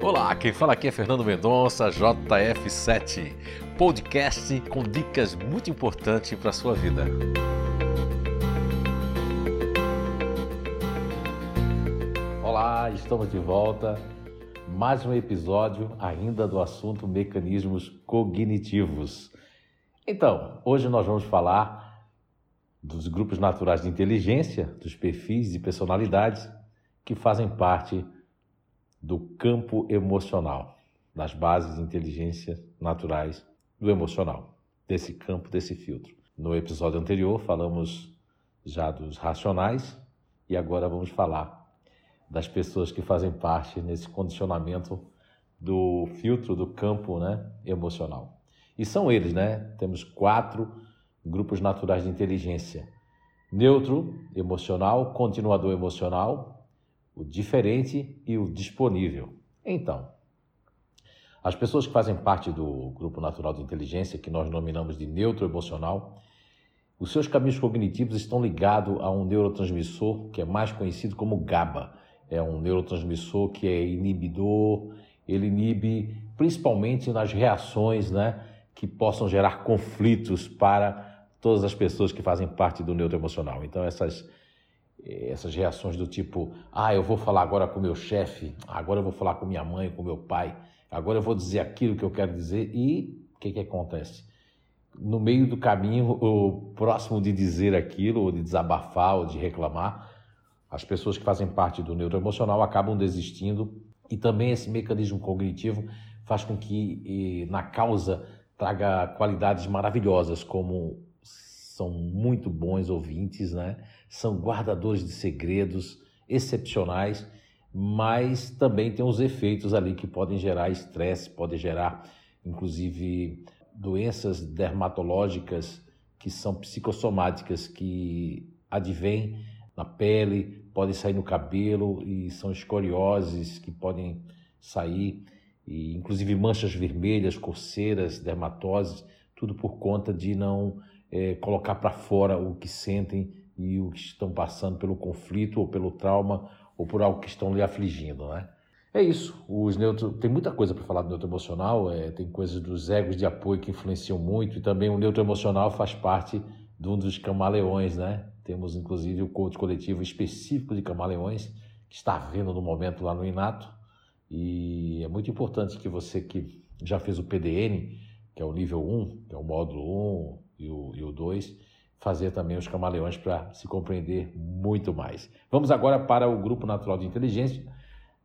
Olá, quem fala aqui é Fernando Mendonça, JF7, podcast com dicas muito importantes para a sua vida. Olá, estamos de volta. Mais um episódio ainda do assunto mecanismos cognitivos. Então, hoje nós vamos falar dos grupos naturais de inteligência, dos perfis e personalidades que fazem parte do campo emocional, das bases de inteligência naturais do emocional, desse campo, desse filtro. No episódio anterior falamos já dos racionais e agora vamos falar das pessoas que fazem parte nesse condicionamento do filtro do campo né, emocional. E são eles, né? Temos quatro grupos naturais de inteligência: neutro, emocional, continuador emocional, o diferente e o disponível. Então, as pessoas que fazem parte do grupo natural de inteligência, que nós nominamos de neutro emocional, os seus caminhos cognitivos estão ligados a um neurotransmissor que é mais conhecido como GABA. É um neurotransmissor que é inibidor, ele inibe principalmente nas reações né, que possam gerar conflitos para todas as pessoas que fazem parte do neuroemocional. Então, essas essas reações do tipo, ah, eu vou falar agora com meu chefe, agora eu vou falar com minha mãe, com meu pai, agora eu vou dizer aquilo que eu quero dizer e o que, que acontece? No meio do caminho, o próximo de dizer aquilo, ou de desabafar, ou de reclamar, as pessoas que fazem parte do neuroemocional acabam desistindo e também esse mecanismo cognitivo faz com que na causa traga qualidades maravilhosas como são muito bons ouvintes, né? são guardadores de segredos excepcionais, mas também tem os efeitos ali que podem gerar estresse, podem gerar, inclusive, doenças dermatológicas que são psicossomáticas, que advêm na pele, podem sair no cabelo e são escorioses que podem sair, e inclusive manchas vermelhas, coceiras, dermatoses, tudo por conta de não é, colocar para fora o que sentem e o que estão passando pelo conflito ou pelo trauma ou por algo que estão lhe afligindo, né? É isso. Os neutro... Tem muita coisa para falar do neutro emocional, é... tem coisas dos egos de apoio que influenciam muito e também o neutro emocional faz parte de um dos camaleões, né? Temos inclusive o coach coletivo específico de camaleões que está havendo no momento lá no Inato e é muito importante que você que já fez o PDN, que é o nível 1, que é o módulo 1, e o, e o 2, fazer também os camaleões para se compreender muito mais. Vamos agora para o grupo natural de inteligência,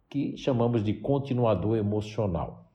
que chamamos de continuador emocional.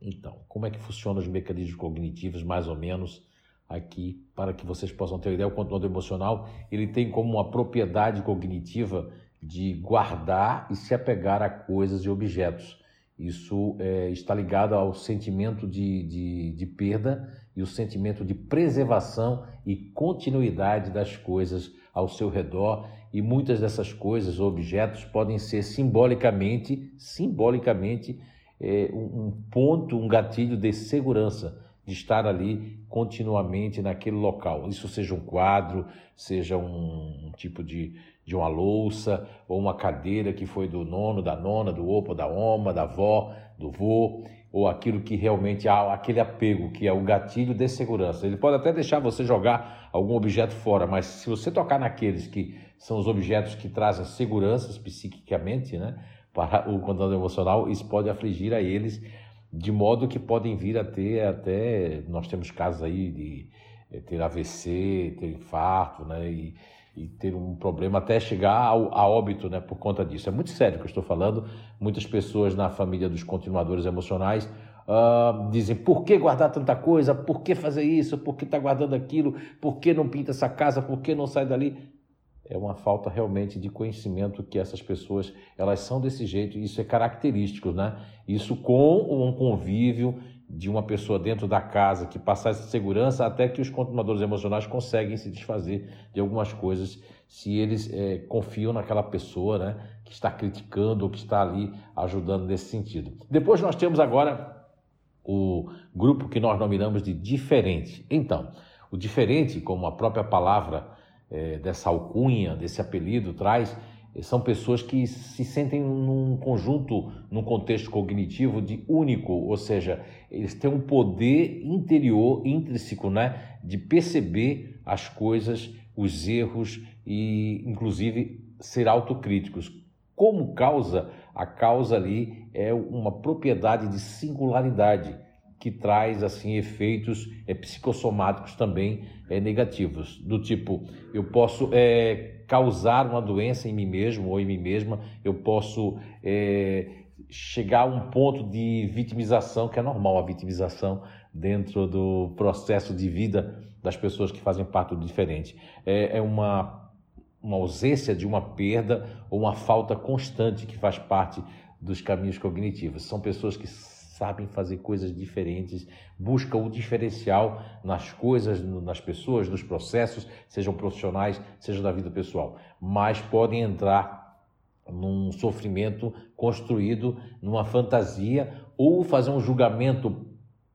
Então, como é que funcionam os mecanismos cognitivos, mais ou menos, aqui, para que vocês possam ter ideia, o continuador emocional, ele tem como uma propriedade cognitiva de guardar e se apegar a coisas e objetos. Isso é, está ligado ao sentimento de, de, de perda e o sentimento de preservação e continuidade das coisas ao seu redor. E muitas dessas coisas, objetos, podem ser simbolicamente, simbolicamente é, um ponto, um gatilho de segurança de estar ali continuamente naquele local. Isso seja um quadro, seja um, um tipo de, de uma louça ou uma cadeira que foi do nono, da nona, do opa, da oma, da avó, do vô, ou aquilo que realmente há aquele apego, que é o gatilho de segurança. Ele pode até deixar você jogar algum objeto fora, mas se você tocar naqueles que são os objetos que trazem segurança psiquicamente, né, para o controle emocional, isso pode afligir a eles de modo que podem vir a ter até nós temos casos aí de eh, ter AVC, ter infarto, né, e, e ter um problema até chegar ao, a óbito né, por conta disso. É muito sério o que eu estou falando. Muitas pessoas na família dos continuadores emocionais uh, dizem por que guardar tanta coisa, por que fazer isso, por que está guardando aquilo, por que não pinta essa casa, por que não sai dali. É uma falta realmente de conhecimento que essas pessoas elas são desse jeito, isso é característico, né? Isso com um convívio de uma pessoa dentro da casa que passar essa segurança até que os continuadores emocionais conseguem se desfazer de algumas coisas se eles é, confiam naquela pessoa né, que está criticando ou que está ali ajudando nesse sentido. Depois nós temos agora o grupo que nós nominamos de diferente. Então, o diferente, como a própria palavra é, dessa alcunha, desse apelido traz, são pessoas que se sentem num conjunto, num contexto cognitivo de único, ou seja, eles têm um poder interior, intrínseco, né, de perceber as coisas, os erros e, inclusive, ser autocríticos. Como causa, a causa ali é uma propriedade de singularidade que traz assim efeitos é, psicossomáticos também é, negativos, do tipo eu posso é, causar uma doença em mim mesmo ou em mim mesma, eu posso é, chegar a um ponto de vitimização, que é normal a vitimização dentro do processo de vida das pessoas que fazem parte do diferente. É, é uma, uma ausência de uma perda ou uma falta constante que faz parte dos caminhos cognitivos. São pessoas que sabem fazer coisas diferentes, buscam o diferencial nas coisas, nas pessoas, nos processos, sejam profissionais, seja da vida pessoal, mas podem entrar num sofrimento construído numa fantasia ou fazer um julgamento,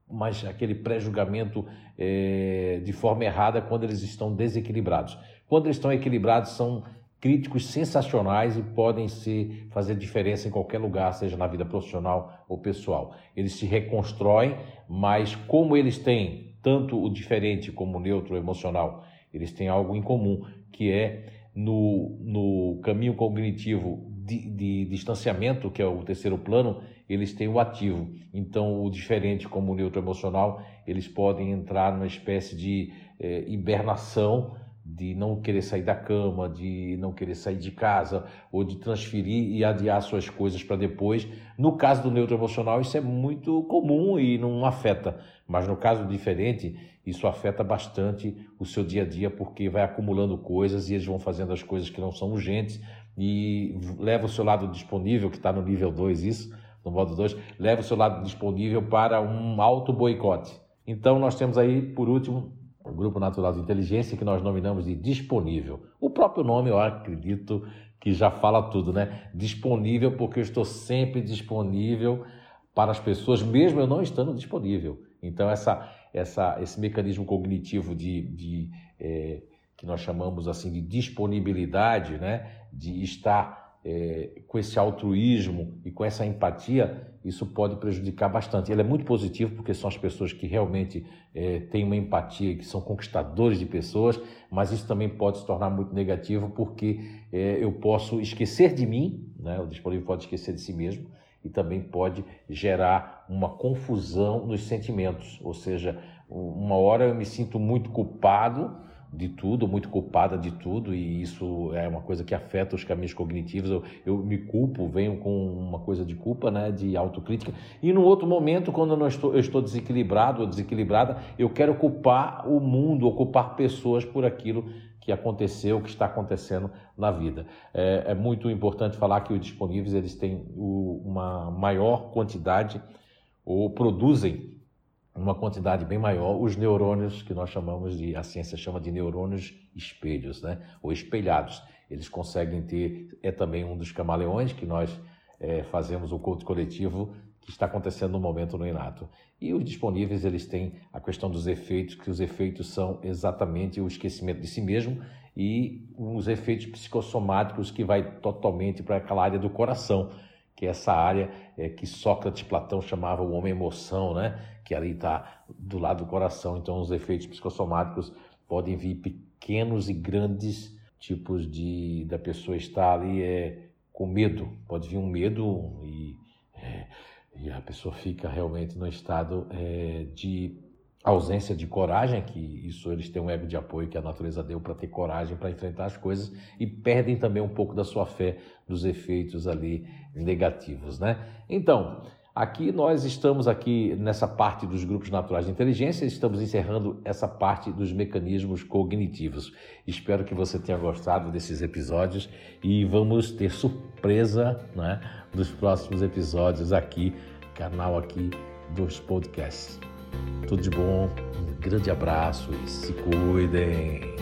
mas aquele pré-julgamento é, de forma errada quando eles estão desequilibrados. Quando eles estão equilibrados, são críticos sensacionais e podem se fazer diferença em qualquer lugar, seja na vida profissional ou pessoal. Eles se reconstroem, mas como eles têm tanto o diferente como o neutro emocional, eles têm algo em comum, que é no, no caminho cognitivo de, de, distanciamento, que é o terceiro plano, eles têm o ativo. Então, o diferente como o neutro emocional, eles podem entrar numa espécie de eh, hibernação de não querer sair da cama, de não querer sair de casa, ou de transferir e adiar suas coisas para depois. No caso do neutro emocional, isso é muito comum e não afeta, mas no caso diferente, isso afeta bastante o seu dia a dia, porque vai acumulando coisas e eles vão fazendo as coisas que não são urgentes e leva o seu lado disponível, que está no nível 2, isso, no modo 2, leva o seu lado disponível para um auto boicote. Então, nós temos aí, por último, o Grupo Natural de Inteligência, que nós nominamos de disponível. O próprio nome, eu acredito que já fala tudo, né? Disponível, porque eu estou sempre disponível para as pessoas, mesmo eu não estando disponível. Então, essa, essa, esse mecanismo cognitivo de, de é, que nós chamamos assim de disponibilidade, né? De estar é, com esse altruísmo e com essa empatia, isso pode prejudicar bastante. Ele é muito positivo porque são as pessoas que realmente é, têm uma empatia, que são conquistadores de pessoas, mas isso também pode se tornar muito negativo porque é, eu posso esquecer de mim, né? o disponível pode esquecer de si mesmo e também pode gerar uma confusão nos sentimentos, ou seja, uma hora eu me sinto muito culpado de tudo, muito culpada de tudo, e isso é uma coisa que afeta os caminhos cognitivos. Eu, eu me culpo, venho com uma coisa de culpa, né, de autocrítica. E no outro momento, quando eu, não estou, eu estou desequilibrado ou desequilibrada, eu quero culpar o mundo, ou culpar pessoas por aquilo que aconteceu, que está acontecendo na vida. É, é muito importante falar que os disponíveis eles têm o, uma maior quantidade ou produzem uma quantidade bem maior os neurônios que nós chamamos de, a ciência chama de neurônios espelhos, né? ou espelhados. Eles conseguem ter, é também um dos camaleões que nós é, fazemos o culto coletivo que está acontecendo no momento no inato. E os disponíveis, eles têm a questão dos efeitos, que os efeitos são exatamente o esquecimento de si mesmo e os efeitos psicossomáticos que vai totalmente para aquela área do coração, que é essa área é, que Sócrates e Platão chamavam o homem-emoção, né? que ali está do lado do coração. Então, os efeitos psicossomáticos podem vir pequenos e grandes tipos de da pessoa estar ali é, com medo. Pode vir um medo e, é, e a pessoa fica realmente no estado é, de ausência de coragem, que isso eles têm um ego de apoio que a natureza deu para ter coragem para enfrentar as coisas e perdem também um pouco da sua fé dos efeitos ali negativos, né? Então, aqui nós estamos aqui nessa parte dos grupos naturais de inteligência, estamos encerrando essa parte dos mecanismos cognitivos. Espero que você tenha gostado desses episódios e vamos ter surpresa, né, dos próximos episódios aqui, canal aqui dos podcasts. Tudo de bom, um grande abraço e se cuidem.